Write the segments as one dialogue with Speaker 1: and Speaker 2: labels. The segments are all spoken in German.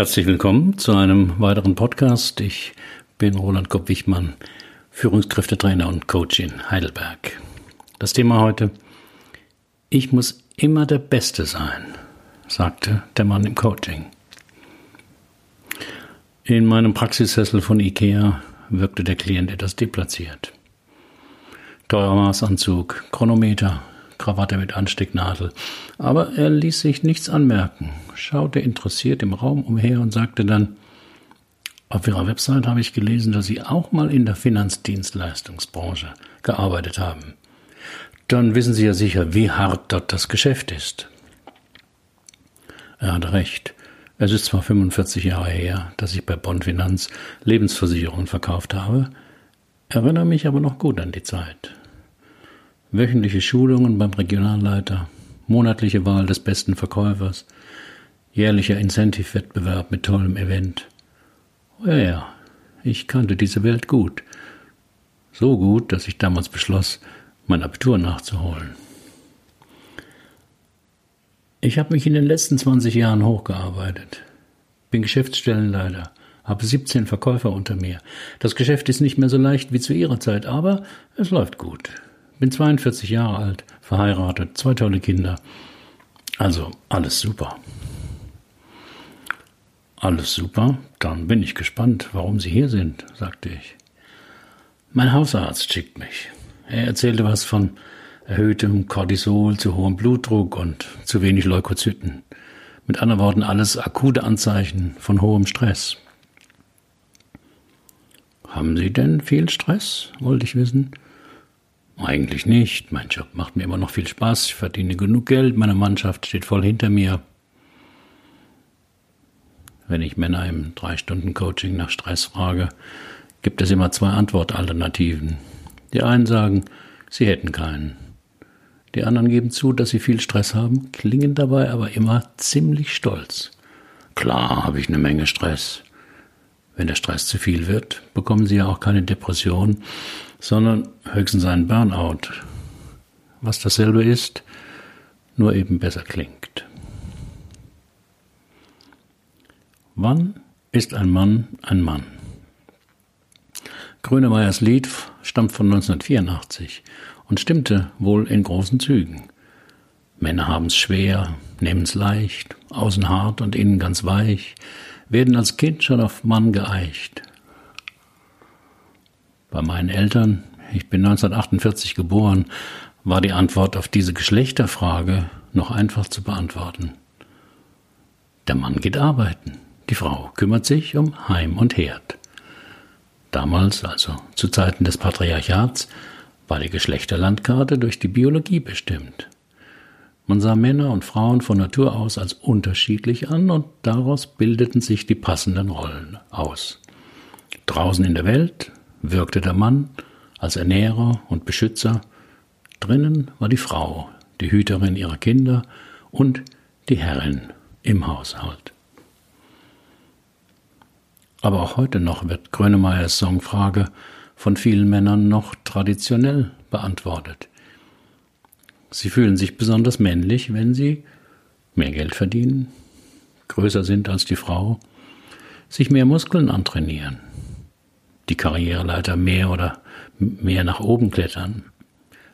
Speaker 1: Herzlich willkommen zu einem weiteren Podcast. Ich bin Roland Kopp-Wichmann, Führungskräftetrainer und Coach in Heidelberg. Das Thema heute, ich muss immer der Beste sein, sagte der Mann im Coaching. In meinem Praxissessel von Ikea wirkte der Klient etwas deplatziert. Teurer Maßanzug, Chronometer, Krawatte mit Anstecknadel. Aber er ließ sich nichts anmerken, schaute interessiert im Raum umher und sagte dann, auf Ihrer Website habe ich gelesen, dass Sie auch mal in der Finanzdienstleistungsbranche gearbeitet haben. Dann wissen Sie ja sicher, wie hart dort das Geschäft ist. Er hatte recht. Es ist zwar 45 Jahre her, dass ich bei Bond Finanz Lebensversicherungen verkauft habe, erinnere mich aber noch gut an die Zeit wöchentliche Schulungen beim Regionalleiter, monatliche Wahl des besten Verkäufers, jährlicher Incentive-Wettbewerb mit tollem Event. Oh ja, ja, ich kannte diese Welt gut. So gut, dass ich damals beschloss, mein Abitur nachzuholen. Ich habe mich in den letzten 20 Jahren hochgearbeitet. Bin Geschäftsstellenleiter, habe 17 Verkäufer unter mir. Das Geschäft ist nicht mehr so leicht wie zu ihrer Zeit, aber es läuft gut. Bin 42 Jahre alt, verheiratet, zwei tolle Kinder. Also alles super. Alles super, dann bin ich gespannt, warum Sie hier sind, sagte ich. Mein Hausarzt schickt mich. Er erzählte was von erhöhtem Cortisol, zu hohem Blutdruck und zu wenig Leukozyten. Mit anderen Worten, alles akute Anzeichen von hohem Stress. Haben Sie denn viel Stress? wollte ich wissen. Eigentlich nicht. Mein Job macht mir immer noch viel Spaß. Ich verdiene genug Geld. Meine Mannschaft steht voll hinter mir. Wenn ich Männer im Drei-Stunden-Coaching nach Stress frage, gibt es immer zwei Antwortalternativen. Die einen sagen, sie hätten keinen. Die anderen geben zu, dass sie viel Stress haben, klingen dabei aber immer ziemlich stolz. Klar habe ich eine Menge Stress. Wenn der Stress zu viel wird, bekommen sie ja auch keine Depression, sondern höchstens einen Burnout, was dasselbe ist, nur eben besser klingt. Wann ist ein Mann ein Mann? Grönemeyers Lied stammt von 1984 und stimmte wohl in großen Zügen. Männer haben's schwer, nehmen's leicht, außen hart und innen ganz weich, werden als Kind schon auf Mann geeicht. Bei meinen Eltern, ich bin 1948 geboren, war die Antwort auf diese Geschlechterfrage noch einfach zu beantworten. Der Mann geht arbeiten, die Frau kümmert sich um Heim und Herd. Damals, also zu Zeiten des Patriarchats, war die Geschlechterlandkarte durch die Biologie bestimmt. Man sah Männer und Frauen von Natur aus als unterschiedlich an und daraus bildeten sich die passenden Rollen aus. Draußen in der Welt wirkte der Mann als Ernährer und Beschützer, drinnen war die Frau, die Hüterin ihrer Kinder und die Herrin im Haushalt. Aber auch heute noch wird Grönemeyers Songfrage von vielen Männern noch traditionell beantwortet. Sie fühlen sich besonders männlich, wenn sie mehr Geld verdienen, größer sind als die Frau, sich mehr Muskeln antrainieren, die Karriereleiter mehr oder mehr nach oben klettern,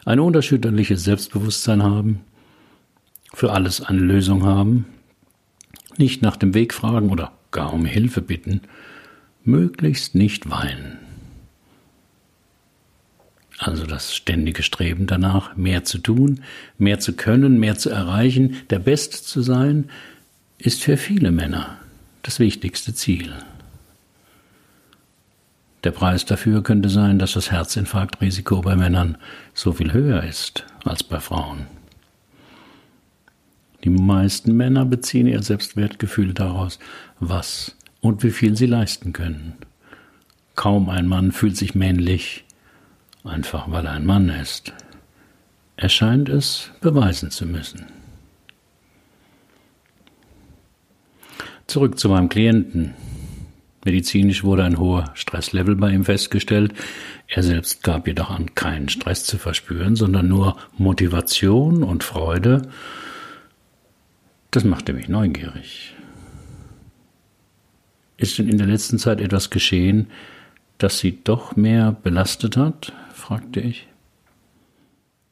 Speaker 1: ein unerschütterliches Selbstbewusstsein haben, für alles eine Lösung haben, nicht nach dem Weg fragen oder gar um Hilfe bitten, möglichst nicht weinen. Also das ständige Streben danach, mehr zu tun, mehr zu können, mehr zu erreichen, der Beste zu sein, ist für viele Männer das wichtigste Ziel. Der Preis dafür könnte sein, dass das Herzinfarktrisiko bei Männern so viel höher ist als bei Frauen. Die meisten Männer beziehen ihr Selbstwertgefühl daraus, was und wie viel sie leisten können. Kaum ein Mann fühlt sich männlich, einfach weil er ein Mann ist. Er scheint es beweisen zu müssen. Zurück zu meinem Klienten. Medizinisch wurde ein hoher Stresslevel bei ihm festgestellt. Er selbst gab jedoch an, keinen Stress zu verspüren, sondern nur Motivation und Freude. Das machte mich neugierig. Ist denn in der letzten Zeit etwas geschehen, das Sie doch mehr belastet hat? fragte ich.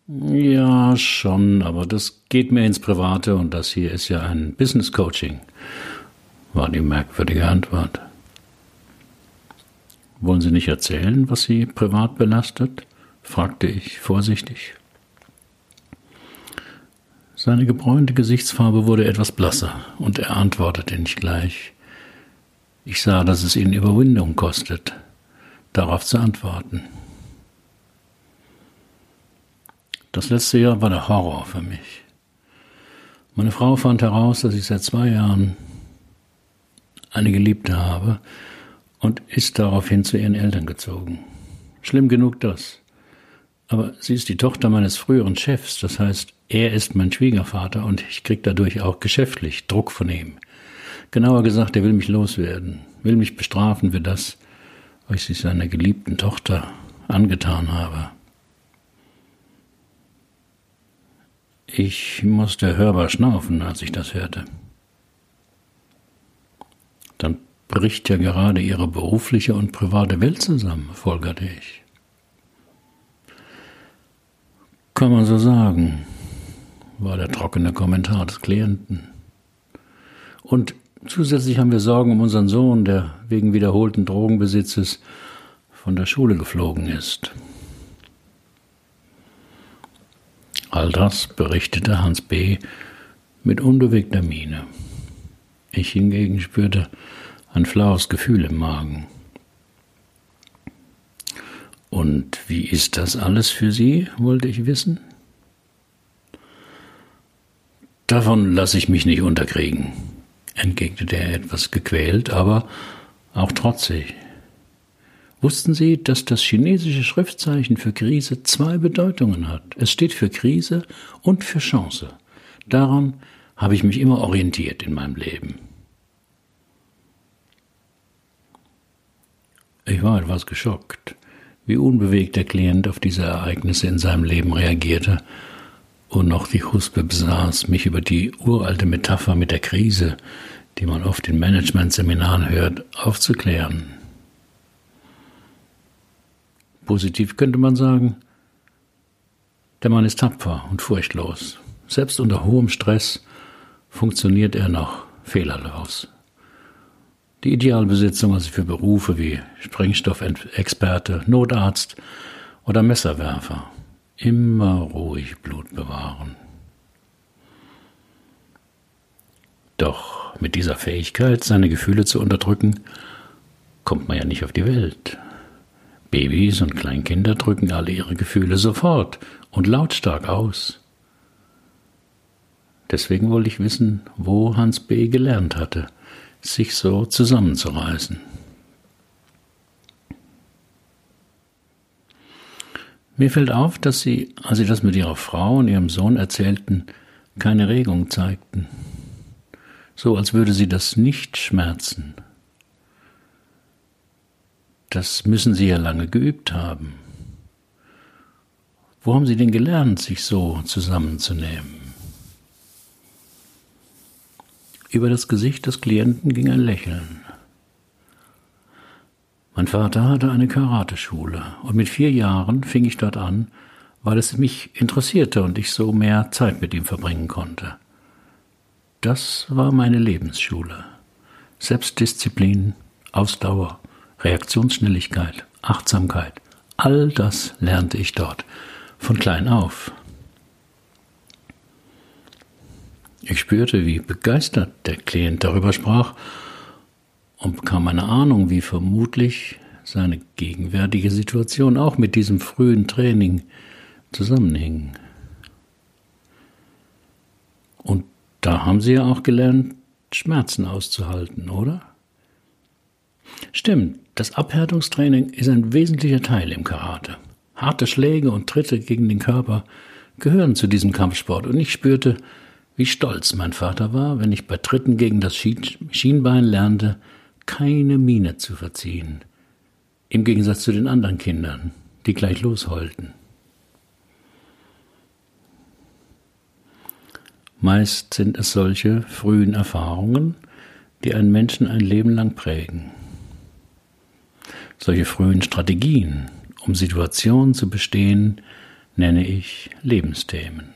Speaker 1: Ja, schon, aber das geht mir ins Private und das hier ist ja ein Business Coaching, war die merkwürdige Antwort. Wollen Sie nicht erzählen, was Sie privat belastet? fragte ich vorsichtig. Seine gebräunte Gesichtsfarbe wurde etwas blasser, und er antwortete nicht gleich. Ich sah, dass es ihn Überwindung kostet, darauf zu antworten. Das letzte Jahr war der Horror für mich. Meine Frau fand heraus, dass ich seit zwei Jahren eine Geliebte habe und ist daraufhin zu ihren Eltern gezogen. Schlimm genug das. Aber sie ist die Tochter meines früheren Chefs, das heißt, er ist mein Schwiegervater und ich krieg dadurch auch geschäftlich Druck von ihm. Genauer gesagt, er will mich loswerden, will mich bestrafen für das, was ich seiner geliebten Tochter angetan habe. Ich musste hörbar schnaufen, als ich das hörte. Dann bricht ja gerade ihre berufliche und private Welt zusammen, folgerte ich. Kann man so sagen, war der trockene Kommentar des Klienten. Und zusätzlich haben wir Sorgen um unseren Sohn, der wegen wiederholten Drogenbesitzes von der Schule geflogen ist. All das berichtete Hans B. mit unbewegter Miene. Ich hingegen spürte ein flaues Gefühl im Magen. Und wie ist das alles für Sie, wollte ich wissen? Davon lasse ich mich nicht unterkriegen, entgegnete er etwas gequält, aber auch trotzig. Wussten Sie, dass das chinesische Schriftzeichen für Krise zwei Bedeutungen hat? Es steht für Krise und für Chance. Daran habe ich mich immer orientiert in meinem Leben. Ich war etwas geschockt, wie unbewegt der Klient auf diese Ereignisse in seinem Leben reagierte und noch die Huspe besaß, mich über die uralte Metapher mit der Krise, die man oft in Managementseminaren hört, aufzuklären. Positiv könnte man sagen, der Mann ist tapfer und furchtlos. Selbst unter hohem Stress funktioniert er noch fehlerlos. Die Idealbesitzung also für Berufe wie Sprengstoffexperte, Notarzt oder Messerwerfer. Immer ruhig Blut bewahren. Doch mit dieser Fähigkeit, seine Gefühle zu unterdrücken, kommt man ja nicht auf die Welt. Babys und Kleinkinder drücken alle ihre Gefühle sofort und lautstark aus. Deswegen wollte ich wissen, wo Hans B. gelernt hatte, sich so zusammenzureißen. Mir fällt auf, dass Sie, als Sie das mit Ihrer Frau und Ihrem Sohn erzählten, keine Regung zeigten. So als würde Sie das nicht schmerzen. Das müssen Sie ja lange geübt haben. Wo haben Sie denn gelernt, sich so zusammenzunehmen? Über das Gesicht des Klienten ging ein Lächeln. Mein Vater hatte eine Karateschule und mit vier Jahren fing ich dort an, weil es mich interessierte und ich so mehr Zeit mit ihm verbringen konnte. Das war meine Lebensschule. Selbstdisziplin, Ausdauer, Reaktionsschnelligkeit, Achtsamkeit, all das lernte ich dort, von klein auf. Ich spürte, wie begeistert der Klient darüber sprach und bekam eine Ahnung, wie vermutlich seine gegenwärtige Situation auch mit diesem frühen Training zusammenhing. Und da haben Sie ja auch gelernt, Schmerzen auszuhalten, oder? Stimmt, das Abhärtungstraining ist ein wesentlicher Teil im Karate. Harte Schläge und Tritte gegen den Körper gehören zu diesem Kampfsport und ich spürte, wie stolz mein Vater war, wenn ich bei Tritten gegen das Schienbein lernte, keine Miene zu verziehen, im Gegensatz zu den anderen Kindern, die gleich losheulten. Meist sind es solche frühen Erfahrungen, die einen Menschen ein Leben lang prägen. Solche frühen Strategien, um Situationen zu bestehen, nenne ich Lebensthemen.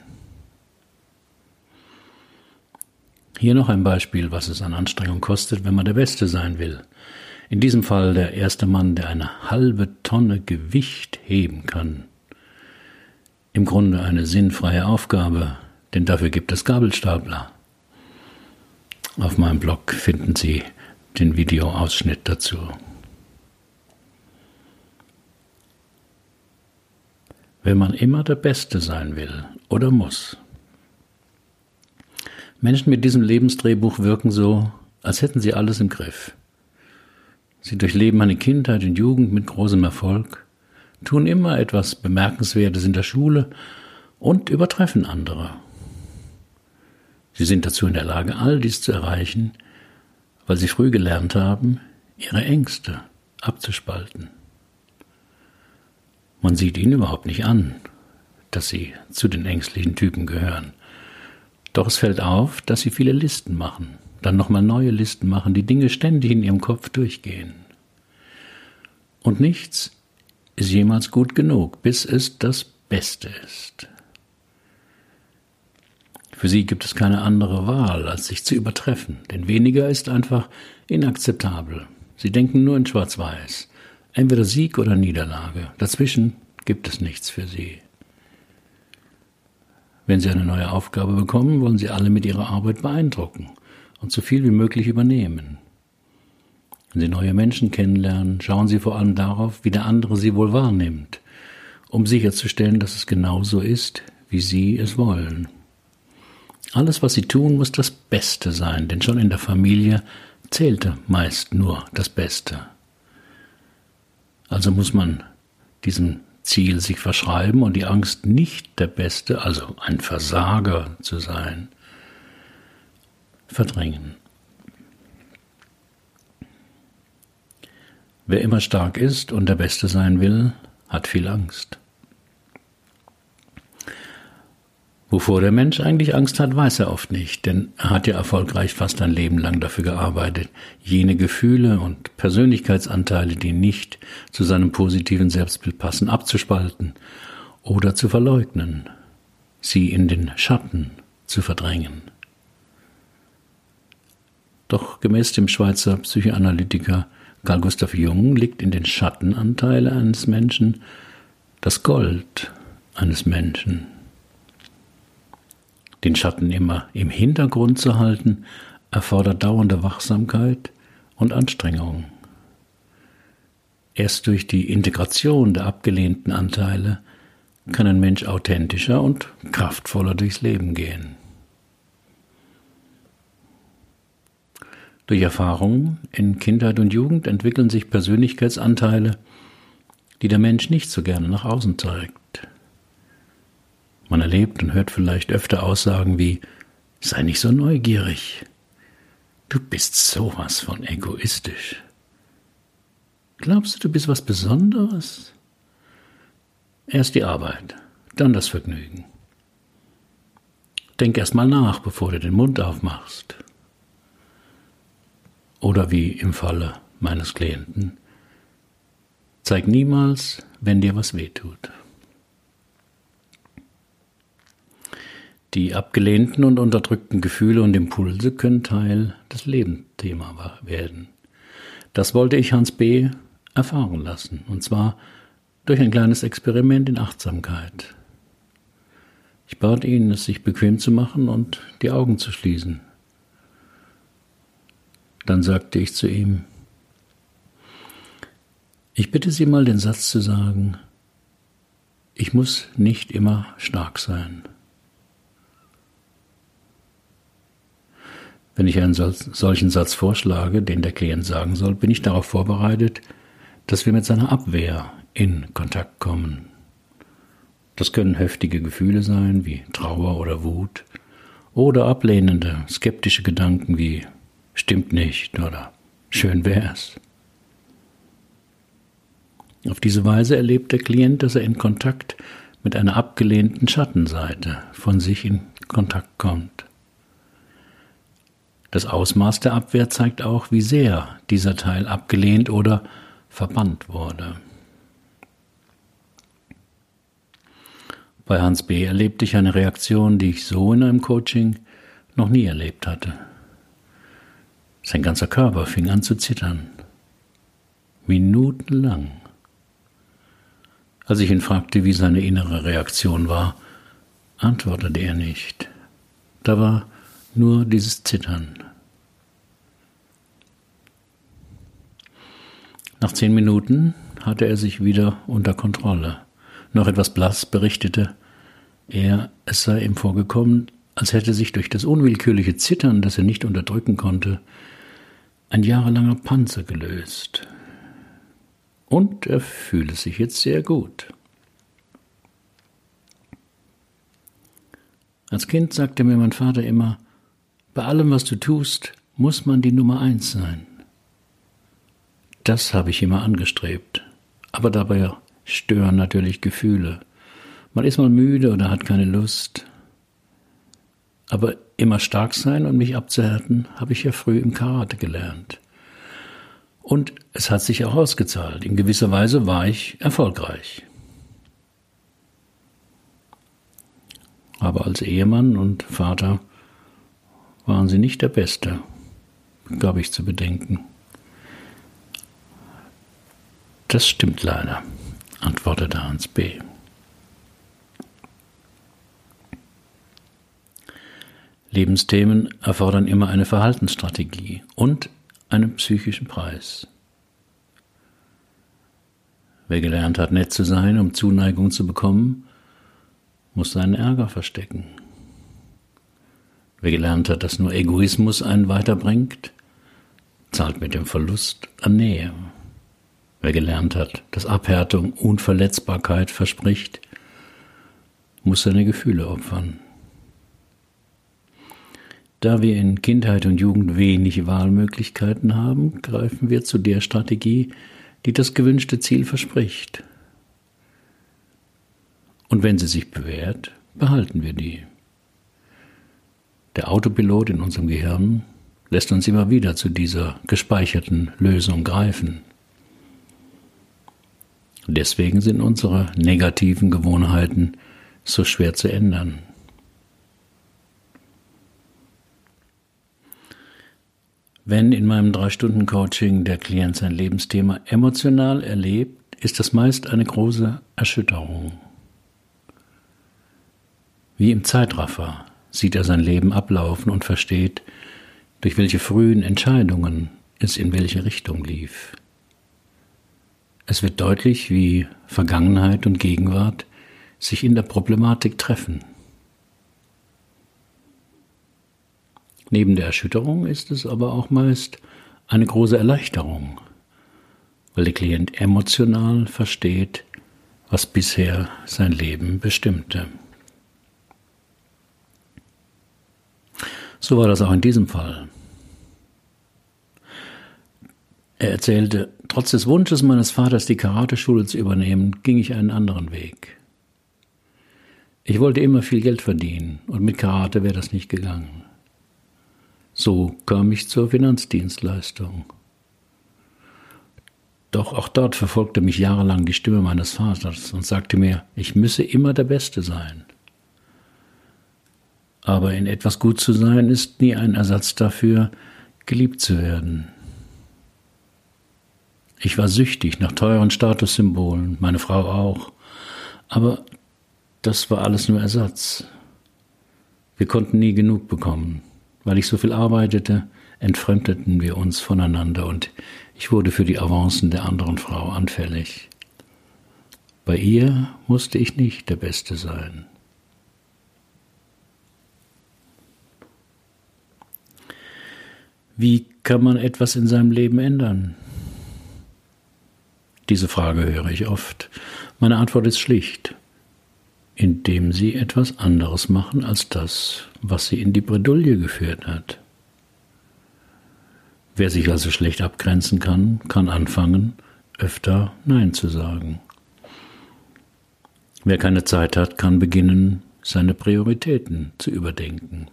Speaker 1: Hier noch ein Beispiel, was es an Anstrengung kostet, wenn man der Beste sein will. In diesem Fall der erste Mann, der eine halbe Tonne Gewicht heben kann. Im Grunde eine sinnfreie Aufgabe, denn dafür gibt es Gabelstapler. Auf meinem Blog finden Sie den Videoausschnitt dazu. Wenn man immer der Beste sein will oder muss, Menschen mit diesem Lebensdrehbuch wirken so, als hätten sie alles im Griff. Sie durchleben eine Kindheit und Jugend mit großem Erfolg, tun immer etwas Bemerkenswertes in der Schule und übertreffen andere. Sie sind dazu in der Lage, all dies zu erreichen, weil sie früh gelernt haben, ihre Ängste abzuspalten. Man sieht ihnen überhaupt nicht an, dass sie zu den ängstlichen Typen gehören. Doch es fällt auf, dass sie viele Listen machen, dann nochmal neue Listen machen, die Dinge ständig in ihrem Kopf durchgehen. Und nichts ist jemals gut genug, bis es das Beste ist. Für sie gibt es keine andere Wahl, als sich zu übertreffen, denn weniger ist einfach inakzeptabel. Sie denken nur in Schwarz-Weiß. Entweder Sieg oder Niederlage. Dazwischen gibt es nichts für sie. Wenn Sie eine neue Aufgabe bekommen, wollen Sie alle mit Ihrer Arbeit beeindrucken und so viel wie möglich übernehmen. Wenn Sie neue Menschen kennenlernen, schauen Sie vor allem darauf, wie der andere Sie wohl wahrnimmt, um sicherzustellen, dass es genau so ist, wie Sie es wollen. Alles, was Sie tun, muss das Beste sein, denn schon in der Familie zählte meist nur das Beste. Also muss man diesem Ziel sich verschreiben und die Angst, nicht der Beste, also ein Versager zu sein, verdrängen. Wer immer stark ist und der Beste sein will, hat viel Angst. Wovor der Mensch eigentlich Angst hat, weiß er oft nicht, denn er hat ja erfolgreich fast ein Leben lang dafür gearbeitet, jene Gefühle und Persönlichkeitsanteile, die nicht zu seinem positiven Selbstbild passen, abzuspalten oder zu verleugnen, sie in den Schatten zu verdrängen. Doch gemäß dem Schweizer Psychoanalytiker Carl Gustav Jung liegt in den Schattenanteile eines Menschen das Gold eines Menschen den Schatten immer im Hintergrund zu halten, erfordert dauernde Wachsamkeit und Anstrengung. Erst durch die Integration der abgelehnten Anteile kann ein Mensch authentischer und kraftvoller durchs Leben gehen. Durch Erfahrungen in Kindheit und Jugend entwickeln sich Persönlichkeitsanteile, die der Mensch nicht so gerne nach außen zeigt. Man erlebt und hört vielleicht öfter Aussagen wie Sei nicht so neugierig. Du bist sowas von egoistisch. Glaubst du, du bist was Besonderes? Erst die Arbeit, dann das Vergnügen. Denk erst mal nach, bevor du den Mund aufmachst. Oder wie im Falle meines Klienten, zeig niemals, wenn dir was weh Die abgelehnten und unterdrückten Gefühle und Impulse können Teil des Lebensthema werden. Das wollte ich Hans B. erfahren lassen, und zwar durch ein kleines Experiment in Achtsamkeit. Ich bat ihn, es sich bequem zu machen und die Augen zu schließen. Dann sagte ich zu ihm, ich bitte Sie mal den Satz zu sagen, ich muss nicht immer stark sein. Wenn ich einen solchen Satz vorschlage, den der Klient sagen soll, bin ich darauf vorbereitet, dass wir mit seiner Abwehr in Kontakt kommen. Das können heftige Gefühle sein, wie Trauer oder Wut, oder ablehnende, skeptische Gedanken wie stimmt nicht oder schön wär's. Auf diese Weise erlebt der Klient, dass er in Kontakt mit einer abgelehnten Schattenseite von sich in Kontakt kommt. Das Ausmaß der Abwehr zeigt auch, wie sehr dieser Teil abgelehnt oder verbannt wurde. Bei Hans B. erlebte ich eine Reaktion, die ich so in einem Coaching noch nie erlebt hatte. Sein ganzer Körper fing an zu zittern. Minutenlang. Als ich ihn fragte, wie seine innere Reaktion war, antwortete er nicht. Da war nur dieses Zittern. Nach zehn Minuten hatte er sich wieder unter Kontrolle. Noch etwas blass berichtete er, es sei ihm vorgekommen, als hätte sich durch das unwillkürliche Zittern, das er nicht unterdrücken konnte, ein jahrelanger Panzer gelöst. Und er fühle sich jetzt sehr gut. Als Kind sagte mir mein Vater immer, bei allem, was du tust, muss man die Nummer eins sein. Das habe ich immer angestrebt. Aber dabei stören natürlich Gefühle. Man ist mal müde oder hat keine Lust. Aber immer stark sein und mich abzuhärten, habe ich ja früh im Karate gelernt. Und es hat sich auch ausgezahlt. In gewisser Weise war ich erfolgreich. Aber als Ehemann und Vater waren sie nicht der Beste, gab ich zu bedenken. Das stimmt leider, antwortete Hans B. Lebensthemen erfordern immer eine Verhaltensstrategie und einen psychischen Preis. Wer gelernt hat, nett zu sein, um Zuneigung zu bekommen, muss seinen Ärger verstecken. Wer gelernt hat, dass nur Egoismus einen weiterbringt, zahlt mit dem Verlust an Nähe. Wer gelernt hat, dass Abhärtung Unverletzbarkeit verspricht, muss seine Gefühle opfern. Da wir in Kindheit und Jugend wenig Wahlmöglichkeiten haben, greifen wir zu der Strategie, die das gewünschte Ziel verspricht. Und wenn sie sich bewährt, behalten wir die. Der Autopilot in unserem Gehirn lässt uns immer wieder zu dieser gespeicherten Lösung greifen. Deswegen sind unsere negativen Gewohnheiten so schwer zu ändern. Wenn in meinem Drei-Stunden-Coaching der Klient sein Lebensthema emotional erlebt, ist das meist eine große Erschütterung. Wie im Zeitraffer sieht er sein Leben ablaufen und versteht, durch welche frühen Entscheidungen es in welche Richtung lief. Es wird deutlich, wie Vergangenheit und Gegenwart sich in der Problematik treffen. Neben der Erschütterung ist es aber auch meist eine große Erleichterung, weil der Klient emotional versteht, was bisher sein Leben bestimmte. So war das auch in diesem Fall. Er erzählte, trotz des Wunsches meines Vaters, die Karateschule zu übernehmen, ging ich einen anderen Weg. Ich wollte immer viel Geld verdienen und mit Karate wäre das nicht gegangen. So kam ich zur Finanzdienstleistung. Doch auch dort verfolgte mich jahrelang die Stimme meines Vaters und sagte mir, ich müsse immer der Beste sein. Aber in etwas gut zu sein ist nie ein Ersatz dafür, geliebt zu werden. Ich war süchtig nach teuren Statussymbolen, meine Frau auch. Aber das war alles nur Ersatz. Wir konnten nie genug bekommen. Weil ich so viel arbeitete, entfremdeten wir uns voneinander und ich wurde für die Avancen der anderen Frau anfällig. Bei ihr musste ich nicht der Beste sein. Wie kann man etwas in seinem Leben ändern? Diese Frage höre ich oft. Meine Antwort ist schlicht indem sie etwas anderes machen als das, was sie in die Bredouille geführt hat. Wer sich also schlecht abgrenzen kann, kann anfangen, öfter Nein zu sagen. Wer keine Zeit hat, kann beginnen, seine Prioritäten zu überdenken.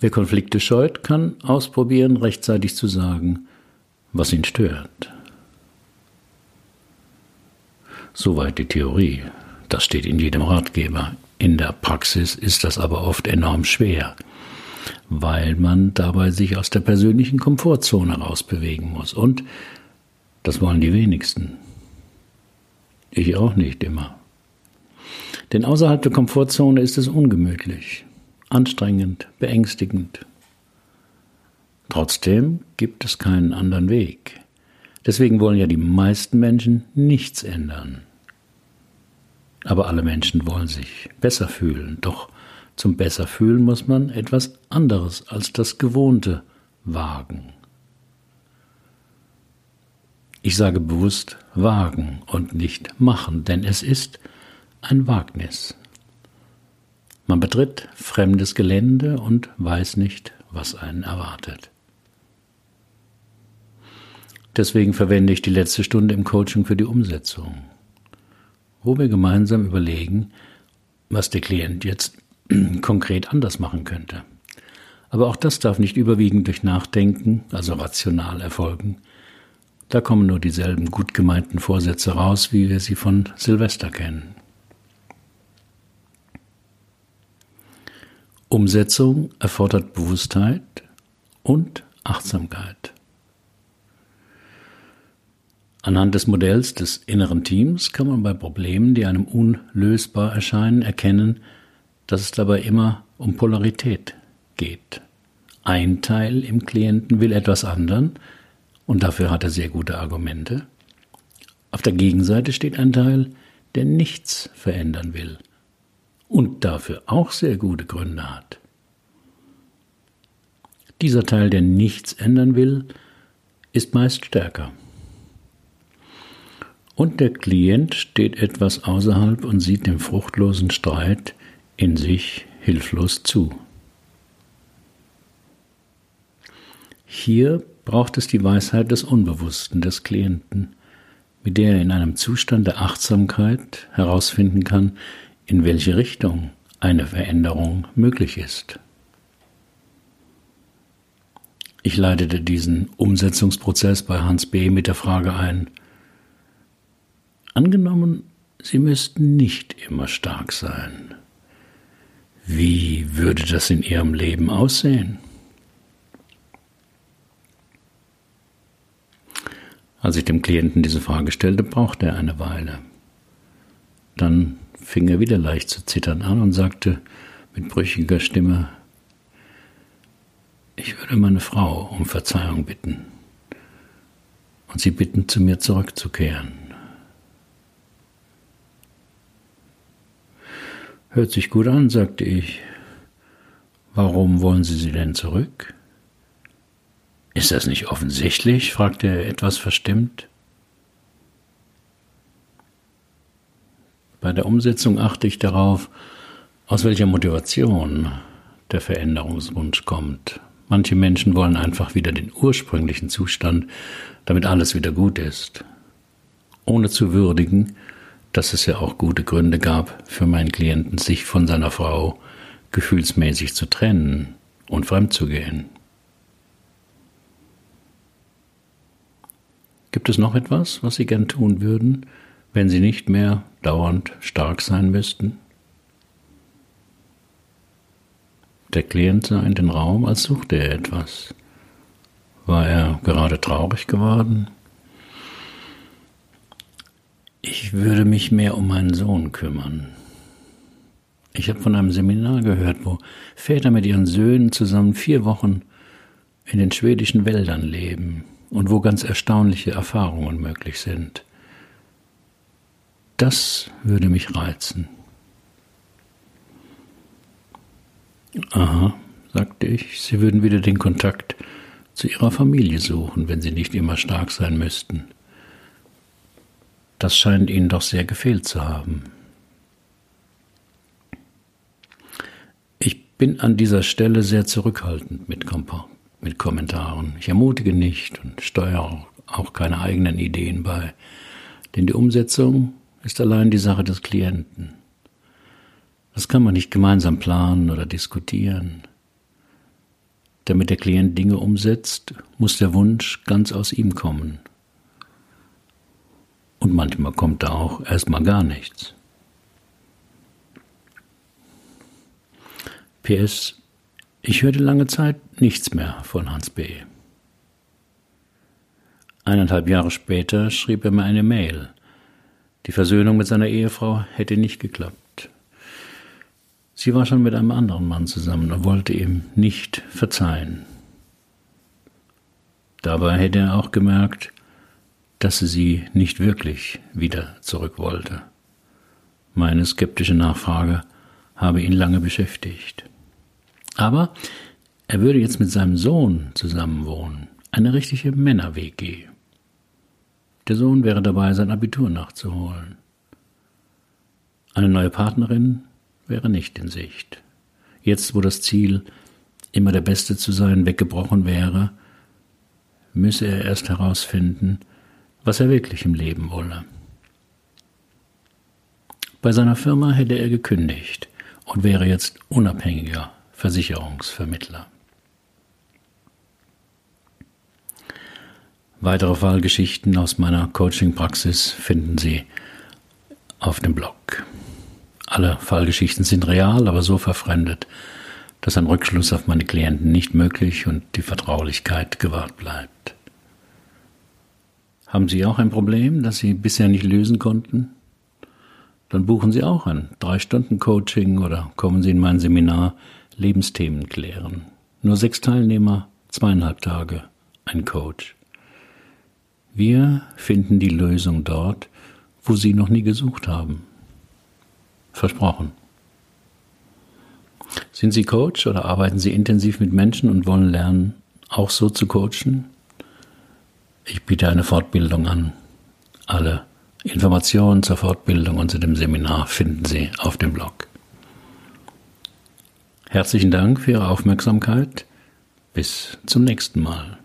Speaker 1: Wer Konflikte scheut, kann ausprobieren, rechtzeitig zu sagen, was ihn stört. Soweit die Theorie. Das steht in jedem Ratgeber. In der Praxis ist das aber oft enorm schwer, weil man dabei sich aus der persönlichen Komfortzone rausbewegen muss. Und das wollen die wenigsten. Ich auch nicht immer. Denn außerhalb der Komfortzone ist es ungemütlich anstrengend, beängstigend. Trotzdem gibt es keinen anderen Weg. Deswegen wollen ja die meisten Menschen nichts ändern. Aber alle Menschen wollen sich besser fühlen. Doch zum Besserfühlen muss man etwas anderes als das Gewohnte wagen. Ich sage bewusst wagen und nicht machen, denn es ist ein Wagnis. Man betritt fremdes Gelände und weiß nicht, was einen erwartet. Deswegen verwende ich die letzte Stunde im Coaching für die Umsetzung, wo wir gemeinsam überlegen, was der Klient jetzt konkret anders machen könnte. Aber auch das darf nicht überwiegend durch Nachdenken, also rational erfolgen. Da kommen nur dieselben gut gemeinten Vorsätze raus, wie wir sie von Silvester kennen. Umsetzung erfordert Bewusstheit und Achtsamkeit. Anhand des Modells des inneren Teams kann man bei Problemen, die einem unlösbar erscheinen, erkennen, dass es dabei immer um Polarität geht. Ein Teil im Klienten will etwas anderen und dafür hat er sehr gute Argumente. Auf der Gegenseite steht ein Teil, der nichts verändern will und dafür auch sehr gute Gründe hat. Dieser Teil, der nichts ändern will, ist meist stärker. Und der Klient steht etwas außerhalb und sieht dem fruchtlosen Streit in sich hilflos zu. Hier braucht es die Weisheit des Unbewussten des Klienten, mit der er in einem Zustand der Achtsamkeit herausfinden kann, in welche Richtung eine Veränderung möglich ist. Ich leitete diesen Umsetzungsprozess bei Hans B. mit der Frage ein, angenommen, Sie müssten nicht immer stark sein. Wie würde das in Ihrem Leben aussehen? Als ich dem Klienten diese Frage stellte, brauchte er eine Weile. Dann fing er wieder leicht zu zittern an und sagte mit brüchiger Stimme, ich würde meine Frau um Verzeihung bitten und sie bitten, zu mir zurückzukehren. Hört sich gut an, sagte ich. Warum wollen Sie sie denn zurück? Ist das nicht offensichtlich? fragte er etwas verstimmt. Bei der Umsetzung achte ich darauf, aus welcher Motivation der Veränderungswunsch kommt. Manche Menschen wollen einfach wieder den ursprünglichen Zustand, damit alles wieder gut ist, ohne zu würdigen, dass es ja auch gute Gründe gab für meinen Klienten, sich von seiner Frau gefühlsmäßig zu trennen und fremdzugehen. Gibt es noch etwas, was Sie gern tun würden, wenn sie nicht mehr dauernd stark sein müssten? Der Klient sah in den Raum, als suchte er etwas. War er gerade traurig geworden? Ich würde mich mehr um meinen Sohn kümmern. Ich habe von einem Seminar gehört, wo Väter mit ihren Söhnen zusammen vier Wochen in den schwedischen Wäldern leben und wo ganz erstaunliche Erfahrungen möglich sind. Das würde mich reizen. Aha, sagte ich, Sie würden wieder den Kontakt zu Ihrer Familie suchen, wenn Sie nicht immer stark sein müssten. Das scheint Ihnen doch sehr gefehlt zu haben. Ich bin an dieser Stelle sehr zurückhaltend mit, Kom mit Kommentaren. Ich ermutige nicht und steuere auch keine eigenen Ideen bei, denn die Umsetzung ist allein die Sache des Klienten. Das kann man nicht gemeinsam planen oder diskutieren. Damit der Klient Dinge umsetzt, muss der Wunsch ganz aus ihm kommen. Und manchmal kommt da auch erstmal gar nichts. PS, ich hörte lange Zeit nichts mehr von Hans B. Eineinhalb Jahre später schrieb er mir eine Mail. Die Versöhnung mit seiner Ehefrau hätte nicht geklappt. Sie war schon mit einem anderen Mann zusammen und wollte ihm nicht verzeihen. Dabei hätte er auch gemerkt, dass sie sie nicht wirklich wieder zurück wollte. Meine skeptische Nachfrage habe ihn lange beschäftigt. Aber er würde jetzt mit seinem Sohn zusammenwohnen, eine richtige Männer-WG. Der Sohn wäre dabei, sein Abitur nachzuholen. Eine neue Partnerin wäre nicht in Sicht. Jetzt, wo das Ziel, immer der Beste zu sein, weggebrochen wäre, müsse er erst herausfinden, was er wirklich im Leben wolle. Bei seiner Firma hätte er gekündigt und wäre jetzt unabhängiger Versicherungsvermittler. Weitere Fallgeschichten aus meiner Coaching-Praxis finden Sie auf dem Blog. Alle Fallgeschichten sind real, aber so verfremdet, dass ein Rückschluss auf meine Klienten nicht möglich und die Vertraulichkeit gewahrt bleibt. Haben Sie auch ein Problem, das Sie bisher nicht lösen konnten? Dann buchen Sie auch ein Drei-Stunden-Coaching oder kommen Sie in mein Seminar Lebensthemen klären. Nur sechs Teilnehmer, zweieinhalb Tage, ein Coach. Wir finden die Lösung dort, wo Sie noch nie gesucht haben. Versprochen. Sind Sie Coach oder arbeiten Sie intensiv mit Menschen und wollen lernen, auch so zu coachen? Ich biete eine Fortbildung an. Alle Informationen zur Fortbildung und zu dem Seminar finden Sie auf dem Blog. Herzlichen Dank für Ihre Aufmerksamkeit. Bis zum nächsten Mal.